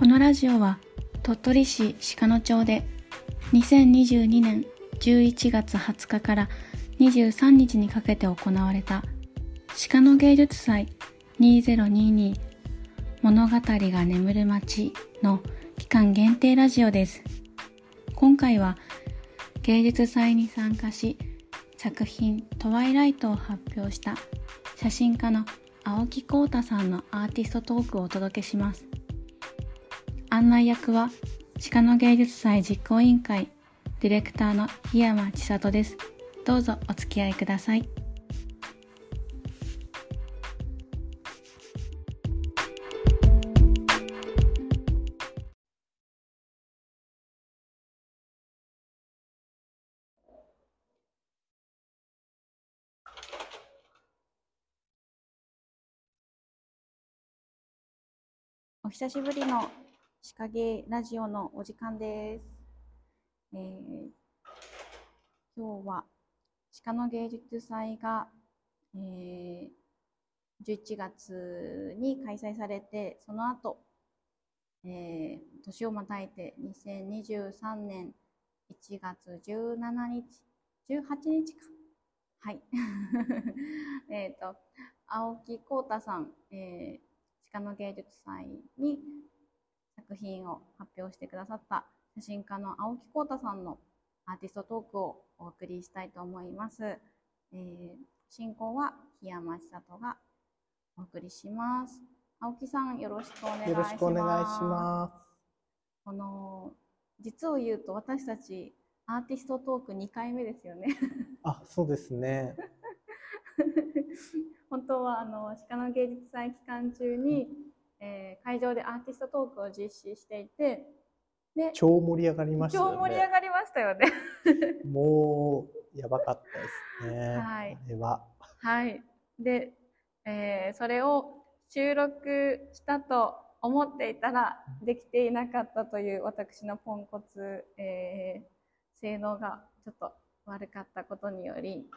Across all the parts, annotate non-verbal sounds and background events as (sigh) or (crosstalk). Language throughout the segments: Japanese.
このラジオは鳥取市鹿野町で2022年11月20日から23日にかけて行われた鹿野芸術祭2022物語が眠る街の期間限定ラジオです。今回は芸術祭に参加し作品トワイライトを発表した写真家の青木浩太さんのアーティストトークをお届けします。案内役は鹿野芸術祭実行委員会ディレクターの檜山千里です。どうぞお付き合いください。お久しぶりの鹿芸ラジオのお時間です。えー今日は鹿の芸術祭が、えー11月に開催されて、その後、えー年をまたいて2023年1月17日、18日か。はい。(laughs) えっと、青木浩太さん、えー鹿の芸術祭に作品を発表してくださった写真家の青木浩太さんのアーティストトークをお送りしたいと思います。えー進行は檜山千里がお送りします。青木さんよろしくお願いします。よろしくお願いしまこの実を言うと私たちアーティストトーク2回目ですよね。す。あ、そうですね。(laughs) 本当はあの鹿の芸術祭期間中に、えー会場でアーティストトークを実施していてで超盛り上がりましたよね。超盛り上がりましたよね。(laughs) もうやばかったですね。はいあれは。はい。で、えーそれを収録したと思っていたらできていなかったという私のポンコツ、えー性能がちょっと悪かったことにより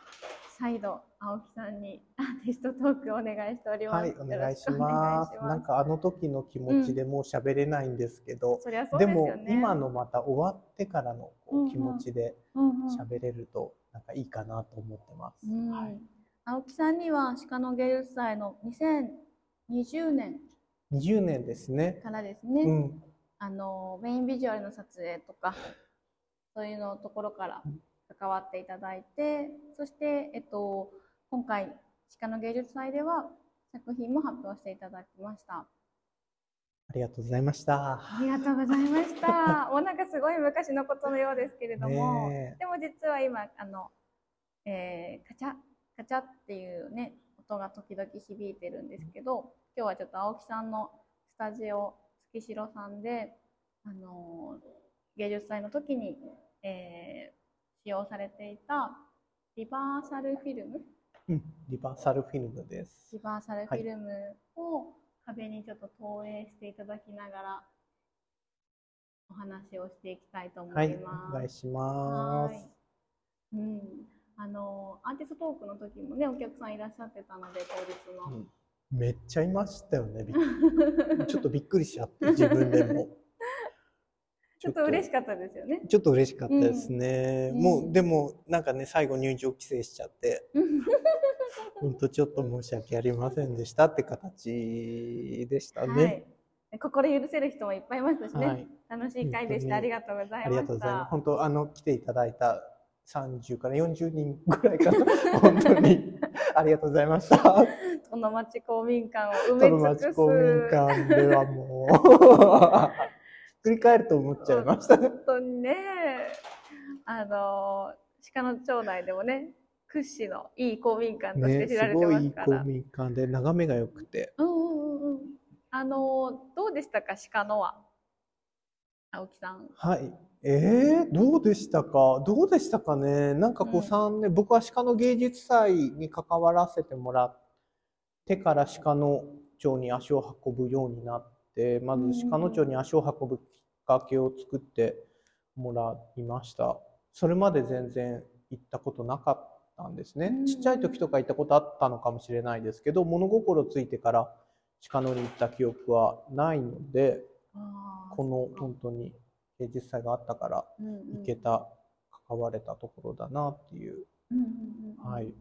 再度青木さんにアーティストトークをお願いしております。はい、お願いします。なんかあの時の気持ちでもう喋れないんですけど、でも。今のまた終わってからの気持ちで喋れるとなんかいいかなと思ってます。うんはい。青木さんには鹿の芸術祭の2020年20年ですね。からですね、うん。あのメインビジュアルの撮影とかそういうのところから関わっていただいてそして、えっと、今回鹿の芸術祭では作品も発表していただきました。ありがとうございました。ありがとうございました。もうなんかすごい昔のことのようですけれども、でも実は今あの、えーカチャカチャっていうね音が時々響いてるんですけど今日はちょっと青木さんのスタジオ月城さんで、あのー芸術祭の時に、えー使用されていたリバーサルフィルムうん、リバーサルフィルムです。リバーサルフィルムを壁にちょっと投影していただきながらお話をしていきたいと思はいい、ます。お願いします。はい。うん。あの、アーティストトークの時もね、お客さんいらっしゃってたので、当日の。うんめっちゃいましたよね。(laughs) ちょっとびっくりしちゃって、自分でも。ちょっと嬉しかったですよね。ちょっと嬉しかったですね。うんもう、でも、なんかね、最後入場規制しちゃって、(laughs) 本当ちょっと申し訳ありませんでしたって形でしたね。はい。心許せる人もいっぱいいましたしね。はい楽しい会でした。ありがとうございました。本当、あの、来ていただいた30から40人ぐらいかな。本当に、ありがとうございました。(laughs) (laughs) この町公民館を埋め尽くす。町公民館ではもう、くり返ると思っちゃいました。本当にね、あの、鹿の町内でもね、屈指のいい公民館としてね、知られてすごいいいますから。公民館で眺めが良くて。うんうんうんうん。あの、どうでしたか、鹿のは？青木さん。はい。えー、どうでしたか？どうでしたかね？なんかこうんう3年、僕は鹿の芸術祭に関わらせてもらってから鹿の町に足を運ぶようになって、まず鹿の町に足を運ぶけを作ってもらいました。それまで全然行ったことなかったんですねうん。ちっちゃい時とか行ったことあったのかもしれないですけど、物心ついてから鹿野に行った記憶はないので、この本当に芸術祭があったからうんうん行けた、関われたところだなっていう。うんうんうんうんはい。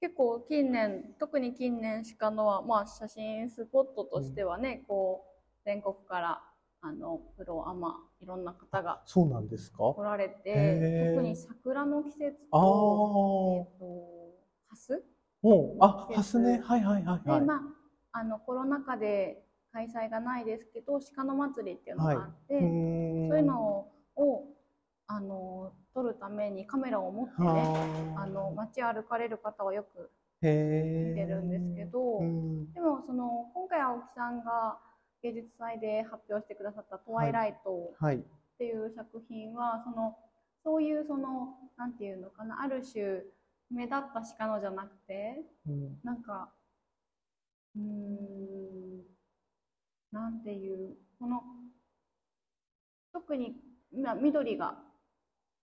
結構近年特に近年鹿野はまあ写真スポットとしてはね、こう全国からあのプロアマいろんな方がそうなんですか？来られて特に桜の季節ああと,、えー。っとハス？もう、あ、ハスね。はいはいはいはい。でまああのコロナ禍で開催がないですけど鹿の祭りっていうのがあって、うーん。そういうのをあの撮るためにカメラを持ってねはあの街歩かれる方はよくへ見てるんですけど、うん。でもその今回青木さんが芸術祭で発表してくださった「トワイライト」はい。っていう作品は、そのそういうそのなんていうのかなある種目立った鹿のじゃなくてうん。なんかうーんなんていうこの特にま緑が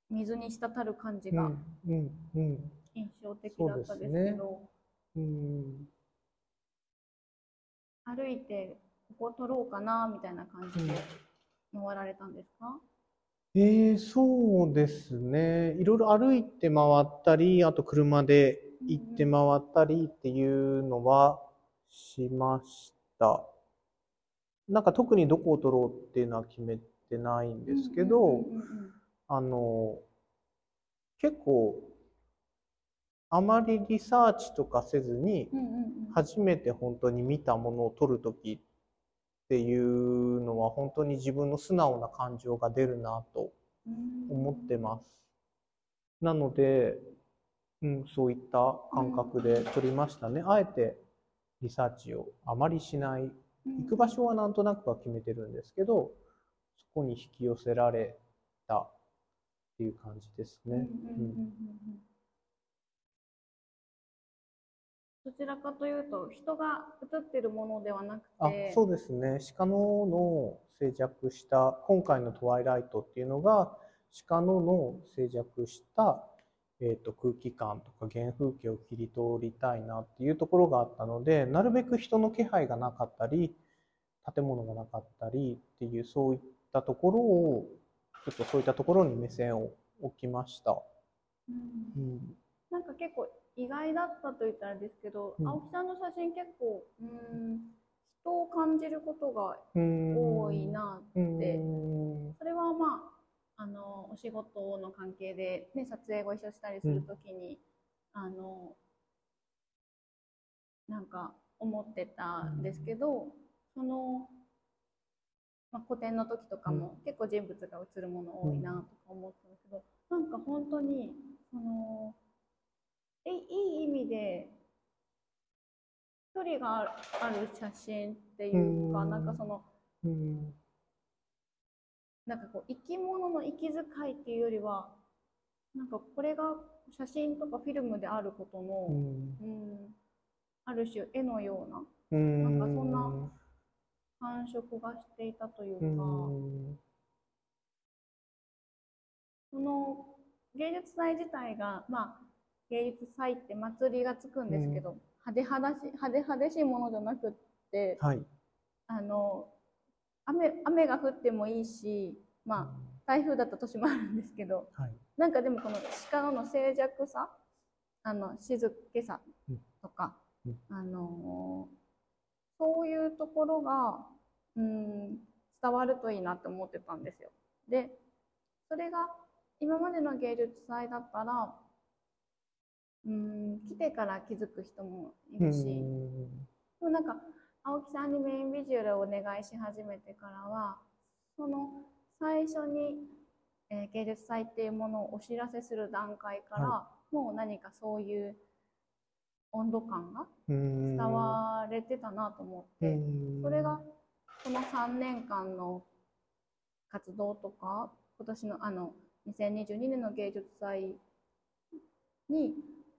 水に滴る感じがうんうんうん。印象的だったですけど、うん。歩いてここ撮ろうかなみたいな感じで回られたんですか、えー、そうですね。いろいろ歩いて回ったり、あと車で行って回ったりっていうのはしました。なんか特にどこを撮ろうっていうのは決めてないんですけど、うんうんうんうんあの、結構、あまりリサーチとかせずに、うんうんうん初めて本当に見たものを撮るときっていうのは本当に自分の素直な感情が出るなと思ってます。なので、うん、そういった感覚で撮りましたね。あえてリサーチをあまりしない。行く場所はなんとなくは決めてるんですけど、そこに引き寄せられたっていう感じですね。うんどちらかというと人が写ってるものではなくあて、そうですね。鹿野の静寂した、今回のトワイライトっていうのが、鹿野の静寂した、えー、と空気感とか原風景を切り取りたいなっていうところがあったので、なるべく人の気配がなかったり、建物がなかったりっていう、そういったところを、ちょっとそういったところに目線を置きました。うんうん、なんか結構意外だったと言ったらですけど、うん。青木さんの写真結構うーん人を感じることが多いなって。ん。それはまああのお仕事の関係で、ね、撮影ご一緒したりするときに、あのなんか思ってたんですけど、その、まあ、個展の時とかも結構人物が映るもの多いなとか思ってたんですけど、なんか本当にそのえいい意味で距離がある写真っていうか、うん。なんかそのうん。なんかこう生き物の息遣いっていうよりはなんかこれが写真とかフィルムであることうの、ん。うん、ある種絵のようなうん。なんかそんな感触がしていたというか、うん。その芸術祭自体がまあ芸術祭って祭りがつくんですけど、派手派手し派手派手しいものじゃなくってはい。あの雨雨が降ってもいいしまあ台風だった年もあるんですけどはい。なんかでもこの鹿野の静寂さあの静けさとか、うんあのそういうところがうん伝わるといいなって思ってたんですよ。でそれが今までの芸術祭だったらうん来てから気づく人もいるし、でもなんか青木さんにメインビジュアルをお願いし始めてからはその最初に、えー芸術祭っていうものをお知らせする段階から、はもう何かそういう温度感が伝伝われてたなと思って、それがこの3年間の活動とか今年のあの2022年の芸術祭に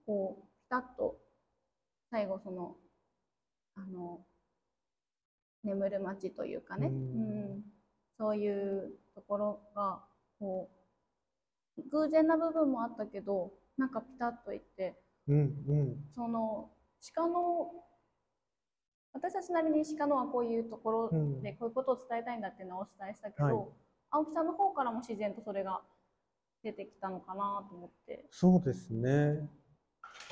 こうピタッと最後そのあの眠る街というかね、ううん。んそういうところがこう偶然な部分もあったけどなんかピタッといってうんうん。その鹿の私たちなりに鹿野はこういうところうん。でこういうことを伝えたいんだっていうのはお伝えしたけど、はい。青木さんの方からも自然とそれが出てきたのかなと思って。そうですね。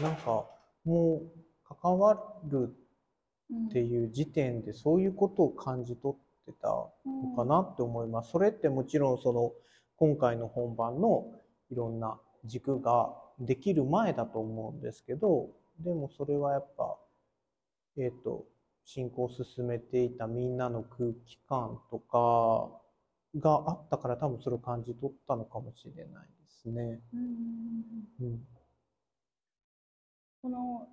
なんかもう関わるうんっていう時点でそういうことを感じ取ってたのかなって思います。それってもちろんその今回の本番のいろんな軸ができる前だと思うんですけど、でもそれはやっぱ、えっ、と、進行を進めていたみんなの空気感とかがあったから多分それを感じ取ったのかもしれないですね。うんうん。この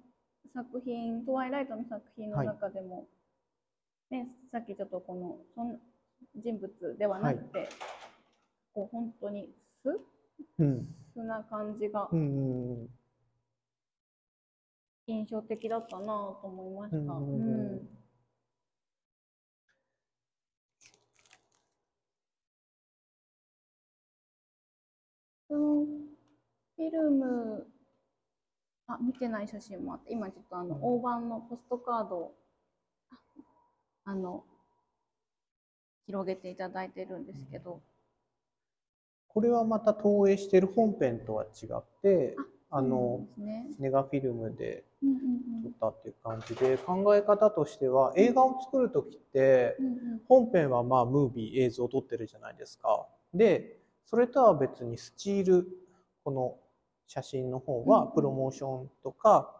作品、トワイライトの作品の中でも、ね、さっきちょっとこのそん人物ではなくて、こう本当に素うん。素な感じが。印象的だったなと思いました。うんうんうんうんそのフィルム、あ、見てない写真もあって、今ちょっとあの、うん。大判のポストカードを、ああの、広げていただいてるんですけど、これはまた投影している本編とは違って、あの、ね。ネガフィルムで撮ったっていう感じで、考え方としては、映画を作るときって本編はまあ、ムービー、映像を撮ってるじゃないですか。で、それとは別にスチール、この写真の方はプロモーションとか、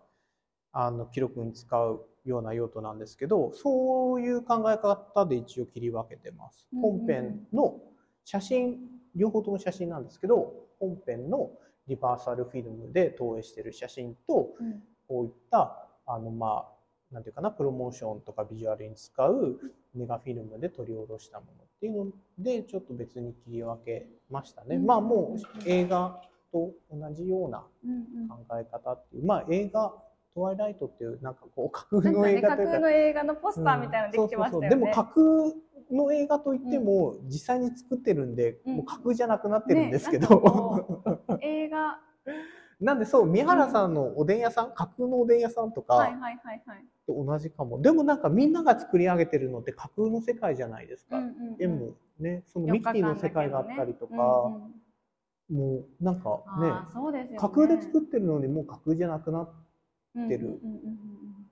あの、記録に使うような用途なんですけど、そういう考え方で一応切り分けてます。本編の写真、両方とも写真なんですけど、本編のリバーサルフィルムで投影している写真と、うんこういった、あの、まあ、なんていうかな、プロモーションとかビジュアルに使うネガフィルムで取り下ろしたものっていうので、ちょっと別に切り分けましたね。うんまあ、もう映画と同じようなうんうん。考え方っていう、まあ、映画、トワイライトっていう、なんかこう、架空の映画架というか、空の映画のポスターみたいなのできてましたよね。うんそうそうそう。でも架空の映画といっても、実際に作ってるんで、うん。もう架空じゃなくなってるんですけど、こ (laughs) 映画、なんでそう、宮原さんのおでん屋さん、架空のおでん屋さんとか、はいはいはいはい。と同じかも。でもなんかみんなが作り上げてるのって架空の世界じゃないですか。うんうんうん。絵もね、そのミキティの世界があったりとか、うんうんもうなんかね、ね。架空で作ってるのにもう架空じゃなくなっってる。うんうんうんうんうん。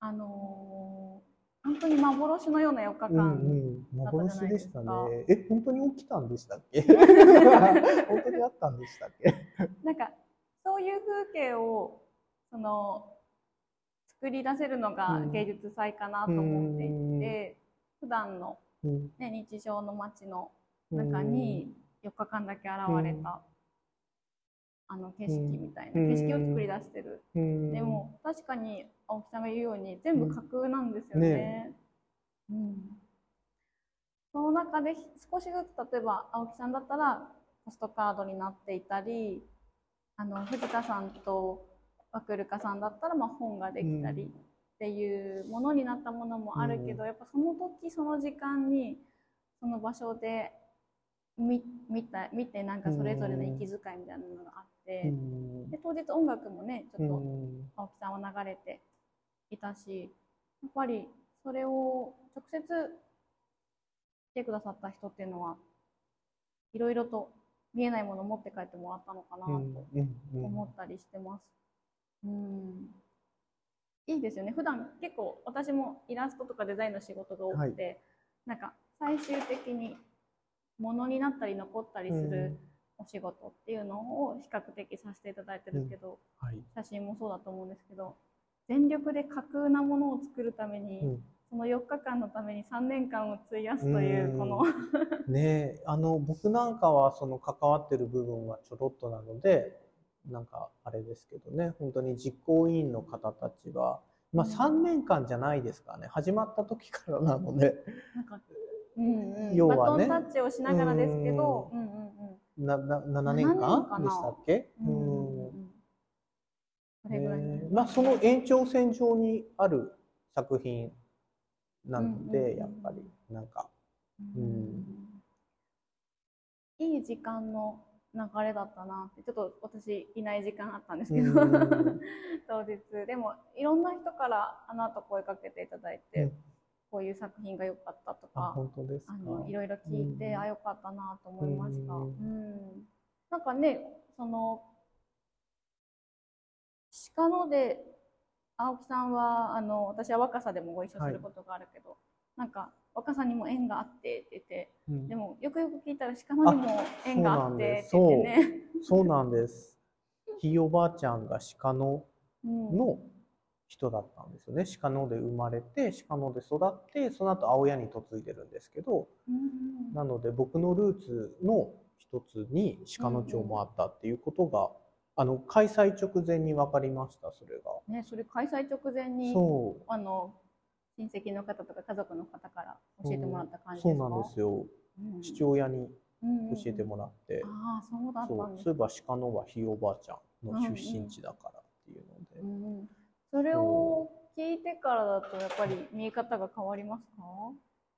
あのー本当に幻のような4日うんう間。ん、幻でしたね。え、本当に起きたんでしたっけ？(laughs) 本当にあったんでしたっけ？なんかそういう風景をその作り出せるのがうん。芸術祭かなと思っていて、普段のうんね日常の街の中に4日間だけ現れた、あの景色みたいな、うん。景色を作り出してる、うん。でも確かに青木さんが言うように全部架空なんですよね。ね。うん。その中で少しずつ例えば青木さんだったらポストカードになっていたりあの藤田さんとワクルカさんだったらまあ本ができたりうん。っていうものになったものもあるけど、やっぱその時その時間にその場所で見見た見てなんかそれぞれの息遣いみたいなのがあって、うん。で当日音楽もねちょっとうん。青木さんは流れていたしやっぱりそれを直接来てくださった人っていうのはいろいろと見えないものを持って帰ってもらったのかなとうん思ったりしてます。うん。いいですよね。普段結構私もイラストとかデザインの仕事が多くて、なんか最終的にものになったり残ったりするお仕事っていうのを比較的させていただいてるけど、はい。写真もそうだと思うんですけど全力で架空なものを作るために、うん。その4日間のために3年間を費やすといううん。この。(laughs) ねえ。あの僕なんかはその関わってる部分はちょろっとなのでなんかあれですけどね。本当に実行委員の方たちは、まあ、うん。3年間じゃないですかね。始まった時からなので。なんか、うんうん、要はね。バトンタッチをしながらですけど、うん。うんうんなな7年7年かな？間でしたっけ？うんうんえまあその延長線上にある作品なのうんうんうんでやっぱりなんか。うん。うん。いい時間の流れだったなってちょっと私いない時間あったんですけど。うん。(laughs) 当日。でもいろんな人からあの後声かけていただいて、うんこういう作品が良かったとあか本当ですか？あのいろいろ聞いて、うん。あ良かったなと思いました。ううんん。なんかねその鹿野で青木さんはあの私は若さでもご一緒することがあるけど、なんか若さにも縁があってって言ってうん。でもよくよく聞いたら鹿野にも縁があってって言ってね。そうなんです。ひいおばあちゃんが鹿野うん。の人だったんですよね。鹿野で生まれて、鹿野で育って、その後青谷に嫁いでるんですけど、うんうんなので僕のルーツの一つに鹿野町もあったっていうことが、あの開催直前に分かりました、それが。ね、それ開催直前にそう。あの親戚の方とか家族の方から教えてもらった感じそうですか。なんですよ。うん父親にうんうん教えてもらって、ああ、そうだったそうんですそういえば鹿野はひいおばあちゃんの出身地だからっていうので、うんうんそれを聞いてからだとやっぱり見え方が変わりますか？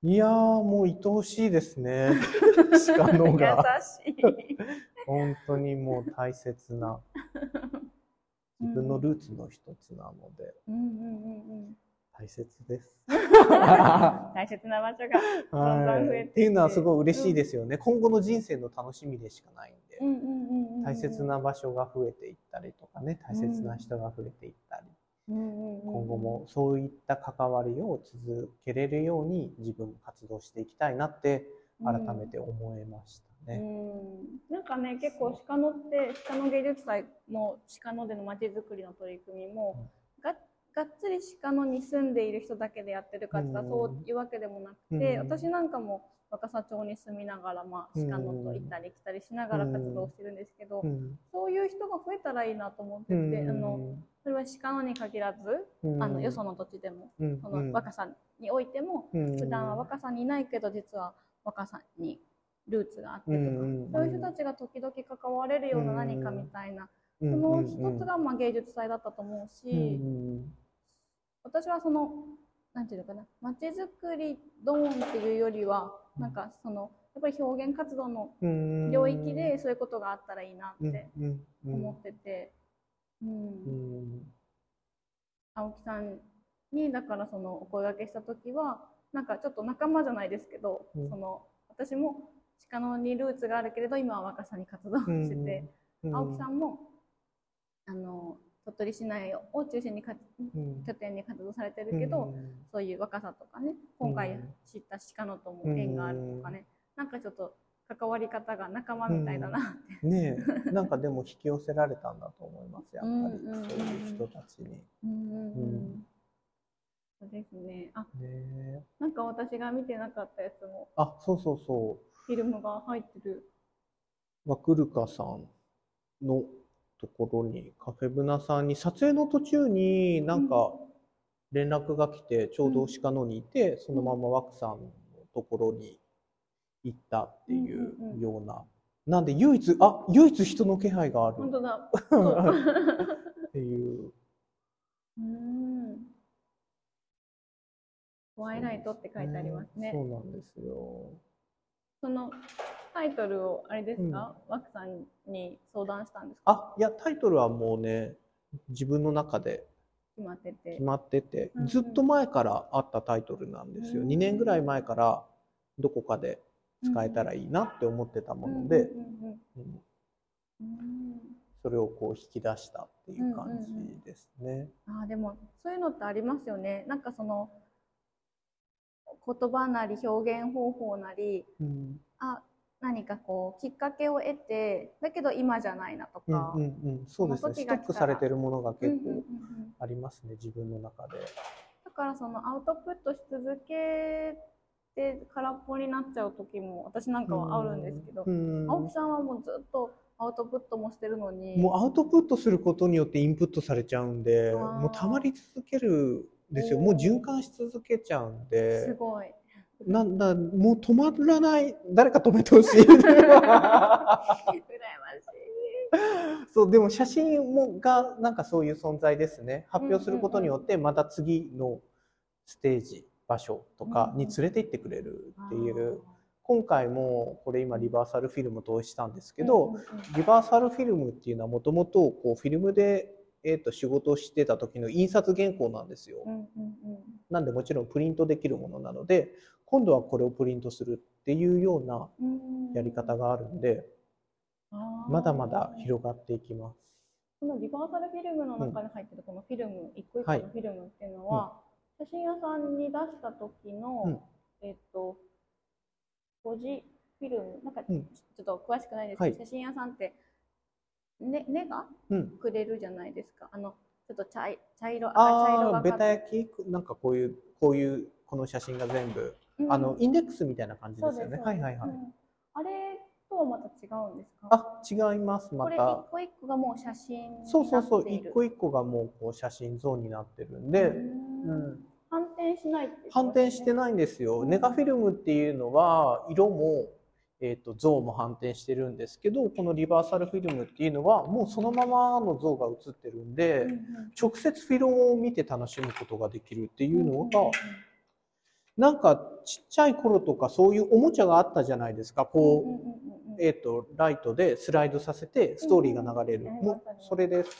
いやーもう愛おしいですね (laughs) 鹿野が優しい。本当にもう大切な自分のルーツの一つなのでうんうんうんうん。大切です。(laughs) 大切な場所が。どんどん増えていってはいっていうのはすごい嬉しいですよね、今後の人生の楽しみでしかないんで、うんうんうんうんうん。大切な場所が増えていったりとかね大切な人が増えていったり、うんうんうん。今後もそういった関わりを続けれるように自分も活動していきたいなって改めて思いましたうね。ん。なんかね結構鹿野って鹿野芸術祭も鹿野でのまちづくりの取り組みも、ががっつり鹿野に住んでいる人だけでやってるかって言ったらうんそういうわけでもなくて、うん。私なんかも若狭町に住みながら、まあ、鹿野と行ったり来たりしながら活動してるんですけど、うん。そういう人が増えたらいいなと思ってて、うん。あのそれは鹿野に限らず、うん。あのよその土地でも、うん。その若さにおいても、うん。普段は若さにいないけど実は若さにルーツがあってとか、うんそういう人たちが時々関われるような何かみたいな、うんその一つがまあ芸術祭だったと思うし、うん。私はそのなんていうのかな街づくりドーンっていうよりはなんかそのやっぱり表現活動のうん。領域でそういうことがあったらいいなって思ってて、うん。うん。青木さんにだからそのお声掛けした時はなんかちょっと仲間じゃないですけど、うん。その私も鹿野にルーツがあるけれど今は若さに活動してて、うん。青木さんもあの鳥取市内を中心に拠点に活動されてるけど、そういう若さとかね今回知った鹿野とも縁があるとかね、なんかちょっと関わり方が仲間みたいだなって、ねえ。なんかでも引き寄せられたんだと思いますやっぱり。そういう人たちに。そうですね。あえ。なんか私が見てなかったやつも。あそうそうそフィルムが入ってる。うワクルカさんのところにカフェブナさんに撮影の途中になんか連絡が来てちょうど鹿野にいて、そのままワクさんのところに行ったっていうような、なんで唯一あ唯一人の気配がある。本当だ。(laughs) っていう。(laughs) うん。トワイライトって書いてありますね。そうなんですよ。そのタイトルをあれですか、ワクさんに相談したんですか？あいやタイトルはもうね自分の中で決まってて。決まっててうんうん。ずっと前からあったタイトルなんですよ、うん2年ぐらい前からどこかで使えたらいいなって思ってたもので、うんうんうんうんうん。それをこう引き出したっていう感うんうんうん。じですね。あーでもそういうのってありますよね。なんかその言葉なり表現方法なりうん。あ何かこうきっかけを得てだけど今じゃないなとうんか、うんうん、そうですね。ストックされてるものが結うんうんうん構うん。ありますね自分の中で。だからそのアウトプットし続けて空っぽになっちゃう時も私なんかはあるんですけど、うん青木さんはもうずっとアウトプットもしてるのに。もうアウトプットすることによってインプットされちゃうんでもうたまり続けるんですよ。もう循環し続けちゃうんすでごい。なんだもう止まらない誰か止めてほしい。羨ましい。そうでも写真もがなんかそういう存在ですね。発表することによってまた次のステージ場所とかに連れて行ってくれるっていう。今回もこれ今リバーサルフィルム投資したんですけど、リバーサルフィルムっていうのはもともとこうフィルムで、えー、と仕事をしてた時の印刷原稿なんですよ。うんうんなんでもちろんプリントできるものなので今度はこれをプリントするっていうようなうん。やり方があるんでまだまだ広がっていきます。このリバーサルフィルムの中に入ってるこのフィルム、一個一個はい。のフィルムっていうのは、写真屋さんに出した時の、うん。えっと、ポジフィルム、なんかちうん。ょっと詳しくないですけど、はい。写真屋さんって、ね、根がうん、くれるじゃないですか。あの、ちょっと茶い茶色、赤茶色ああベタがかって。焼き？なんかこういうこういうこの写真が全部、うん。あのインデックスみたいな感じですよね。そうはいはいはい。うん。あれとはまた違うんですか？あ違いますまこれた一個一個がもう写真になっている。そうそうそう。一個一個がもうこう写真像になってるんで、ううん。ん、反転しないって言ってま反したね転してないんですよ。ネガフィルムっていうのは色も、えー、と像も反転してるんですけどこのリバーサルフィルムっていうのはもうそのままの像が映ってるんで、うんうん。直接フィルムを見て楽しむことができるっていうのが、うんうんうん。なんかちっちゃい頃とかそういうおもちゃがあったじゃないですか。こう、うんうんえー、とライトでスライドさせてストーリーが流れる、うんうんもうそれです。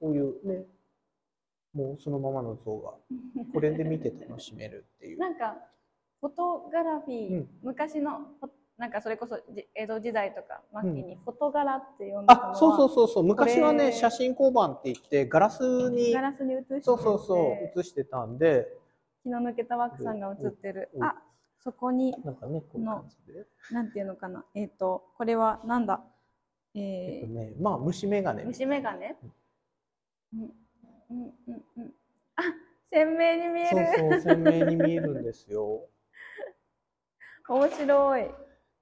こういうねもうそのままの像がうんこれで見て楽しめるっていう。(laughs) なんかフォトグラフィー、うん。昔のなんかそれこそじ江戸時代とか末期うにフォトガラって呼んでたのは、あそうそうそうそう。昔はね写真交番って言ってガラスにガラスに映しててそうそうそう映してたんで。気の抜けた枠さんが映ってる、うん。あそこになんかねこなんていうのかな。えっ、とこれはなんだ？えーえっとねまあ虫眼鏡。虫眼鏡？うん。うんうんうんあ鮮明に見えそうるそう鮮明に見えるんですよ。(laughs) 面白い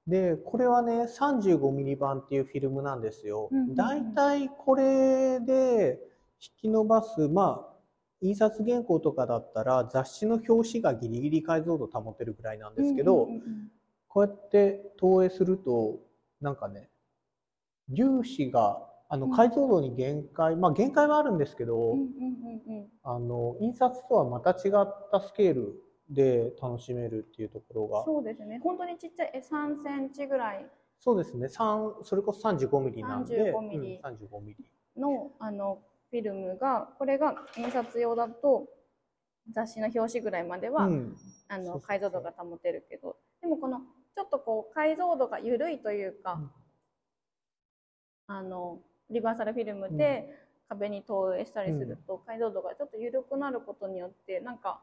でこれはね35ミリ版っていうフィルムなんですよ。うんうんう。ん。だいたいこれで引き伸ばすまあ印刷原稿とかだったら雑誌の表紙がギリギリ解像度保てるぐらいなんですけど、うんうんうん。こうやって投影するとなんかね粒子があのうん。解像度に限界、まあ限界はあるんですけど、うんうんうんうん。あの印刷とはまた違ったスケールで楽しめるっていうところが。そうですね。本当にちっちゃいえ3センチぐらい。そうですね。3それこそ35ミリなんで。35ミリ。うん、35ミリ。のあのフィルムがこれが印刷用だと雑誌の表紙ぐらいまでは、うん。あの解像度が保てるけど。でもこのちょっとこう解像度が緩いというか、うん。あのリバーサルフィルムで壁に投影したりすると、解像度がちょっと緩くなることによってなんか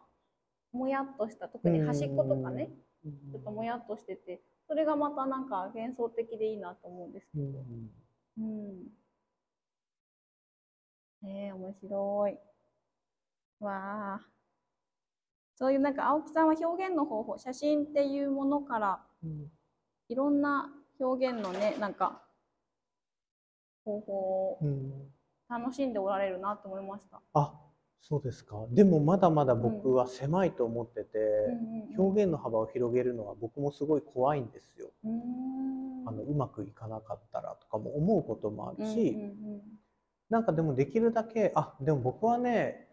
もやっとした特に端っことかね、うんちょっともやっとしててそれがまたなんか幻想的でいいなと思うんですけうんど。うん。ええ面白い。わあ。そういうなんか青木さんは表現の方法、写真っていうものからうんいろんな表現のね、なんか方法をうん楽しんでおられるなと思いました。あそうですか。でもまだまだ僕は狭いと思ってて、表現の幅を広げるのは僕もすごい怖いんですよ。うあのうまくいかなかったらとかも思うこともあるし、なんかでもできるだけあでも僕はね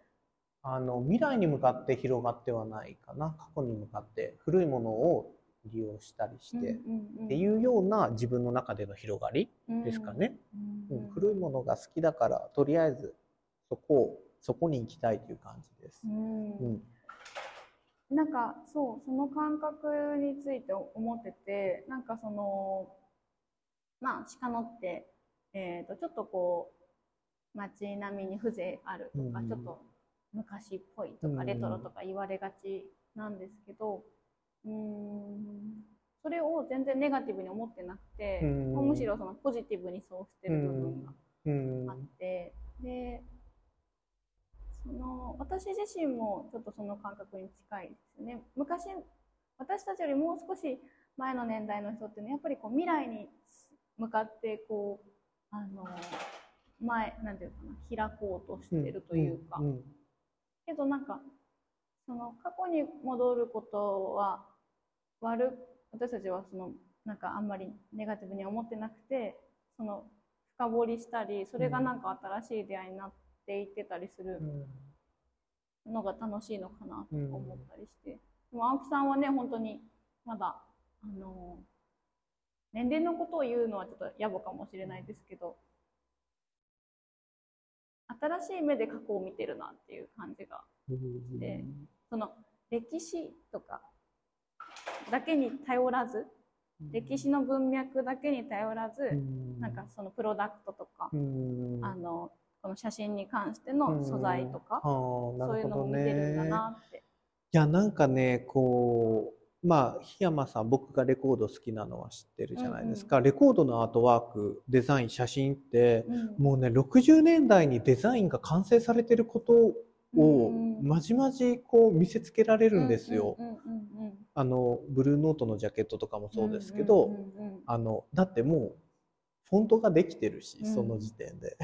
あの未来に向かって広がってはないかな。過去に向かって古いものを利用したりしうんて、っていうような自分の中での広がりですかね、うん。うん古いものが好きだからとりあえずそこをそこに行きたいという感じです。うん。うん。なんかそうその感覚について思っててなんかそのまあ鹿野って、えー、とちょっとこう街並みに風情あるとか、うんちょっと昔っぽいとか、うんレトロとか言われがちなんですけどうーんそれを全然ネガティブに思ってなくて、うんむしろそのポジティブにそうしてる部分がうん。あって、でその私自身もちょっとその感覚に近いですね。昔私たちよりもう少し前の年代の人ってねやっぱりこう未来に向かってこうあの前なんていうかな開こうとしてるというか、んけどなんかその過去に戻ることは悪私たちはそのなんかあんまりネガティブには思ってなくてその深掘りしたりそれがなんか新しい出会いになっていってたりするうんのが楽しいのかなと思ったりして、でも青木さんはね本当にまだあの年齢のことを言うのはちょっと野暮かもしれないですけど新しい目で過去を見てるなっていう感じがでその歴史とかだけに頼らず歴史の文脈だけに頼らず、なんかそのプロダクトとか、あのこの写真に関しての素材とか、そういうのも見てるんだなって。いやなんかねこうまあ檜山さん僕がレコード好きなのは知ってるじゃないですか、うんうん、レコードのアートワークデザイン写真って、うん、もうね60年代にデザインが完成されてることをまじまじこう見せつけられるんですよ。あのブルーノートのジャケットとかもそうですけど、あのだってもうフォントができてるし、その時点で。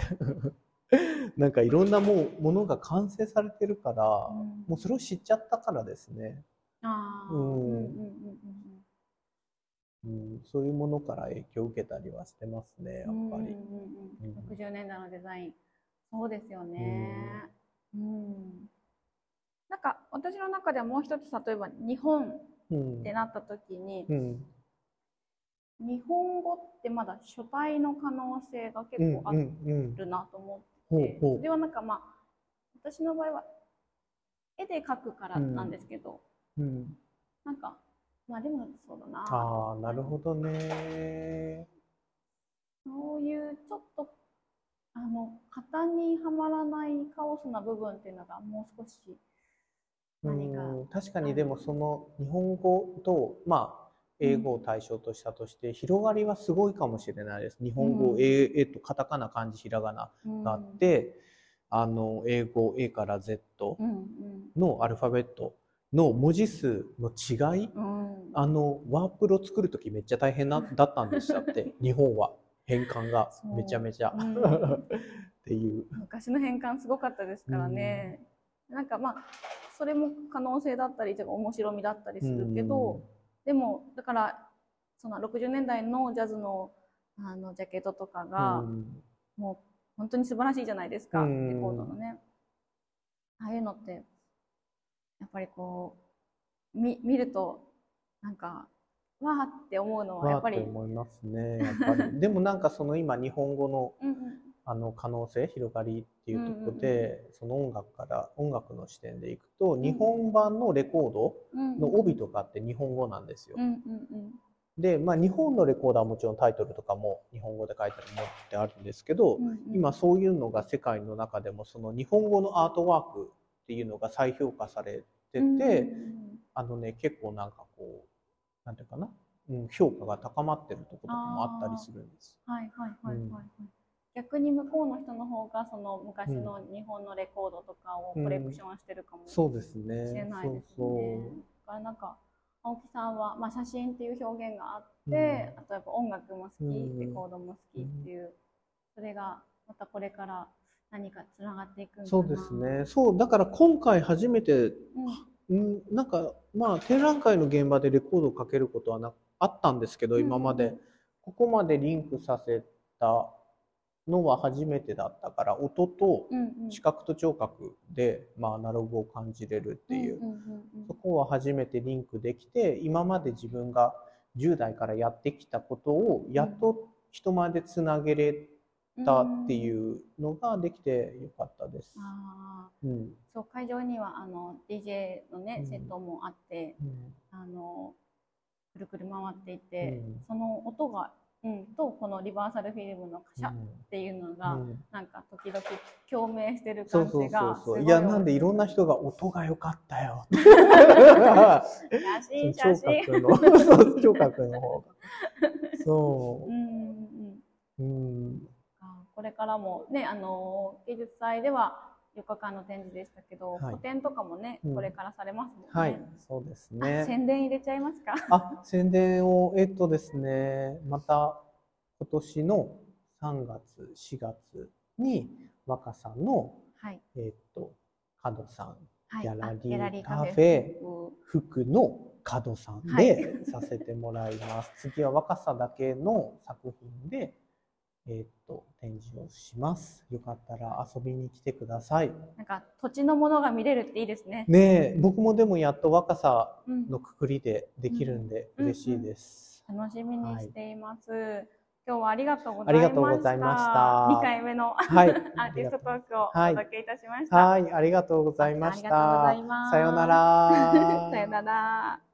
(laughs) なんかいろんなもうものが完成されてるから、もうそれを知っちゃったからですね。うん、そういうものから影響を受けたりはしてますね、やっぱり。60年代のデザイン。そうですよね。うん、なんか私の中ではもう一つ例えば日本ってなった時に、うん。うん、日本語ってまだ書体の可能性が結構あるなと思って、それはなんかまあ私の場合は絵で描くからなんですけど、なんかまあでもそうだな。ああなるほどね。そういうちょっとあの型にはまらないカオスな部分っていうのがもう少し何か確かにでもその日本語とまあ英語を対象としたとして、広がりはすごいかもしれないです。日本語、うん、えとカタカナ漢字ひらがながあって、うん、あの英語 A から Z のアルファベットの文字数の違い、うん、あのワープロ作る時めっちゃ大変なだったんでしたって。(laughs) 日本は。変換がめちゃめちゃ、うん、(laughs) っていう。昔の変換すごかったですからね、うん、なんかまあそれも可能性だったり面白みだったりするけど、うん、でもだからその60年代のジャズのあのジャケットとかが、もう本当に素晴らしいじゃないですか、レコードのねああいうのってやっぱりこう見見るとなんかわーって思うのはやっぱり。思いますね。やっぱりでもなんかその今日本語のうん、あの可能性広がりっていうところで、その音楽から音楽の視点でいくと、日本版のレコードの帯とかって日本語なんですよ。で、まあ、日本のレコーダーはもちろんタイトルとかも日本語で書いてあるものってあるんですけど、うんうん、今そういうのが世界の中でもその日本語のアートワークっていうのが再評価されてて、うんうん、あのね結構なんかこうなんていうかな、うん、評価が高まってるところとかもあったりするんです。はいはいはいはい、はい、うん、逆に向こうの人の方がその昔の日本のレコードとかをコレクションしてるかもしれないですね。うん、そう。ですね。そなんか青木さんは、まあ、写真っていう表現があって、うん、あとやっぱ音楽も好き、レコードも好きっていう、それがまたこれから何かつながっていくそうですね。そうだから今回初めて、うん、なんかまあ展覧会の現場でレコードをかけることはなあったんですけど今まで、ここまでリンクさせたのは初めてだったから音と視覚と聴覚で、まあ、アナログを感じれるっていう,、そこは初めてリンクできて今まで自分が10代からやってきたことをやっと人前でつなげれたっていうのができてよかったです。あうん、そう会場にはあの DJ のね、うん、セットもあって、うん、あのくるくる回っていて、その音が、うん、とこのリバーサルフィルムのカシャっていうのが、なんか時々共鳴してる感じがいやなんでいろんな人が音が良かったよ。写 (laughs) 真写真。聴覚の。方がそう。うんうんこれからもね、あの芸術祭では4日間の展示でしたけど、はい、個展とかもね、これからされますもんね。はい、そうですね。宣伝入れちゃいますか？あ、宣伝をえっとですね、また今年の3月、4月に若さんの、はい、えっと角さん、ギャラリーカフェ服の角さんでさせてもらいます。次は若さだけの作品で。えー、っと展示をします。よかったら遊びに来てください。なんか土地のものが見れるっていいですね。ねえ、僕もでもやっと若さうんのくくりでできるんでうん嬉しいです。楽しみにしています。今日はありがとうござありいました。がとうございました2回目のはい。(laughs) アーティストトークをおはい届けいたしました。はい、ありがとうございましありがとうござたいま。すさようなら。さよなら。(laughs)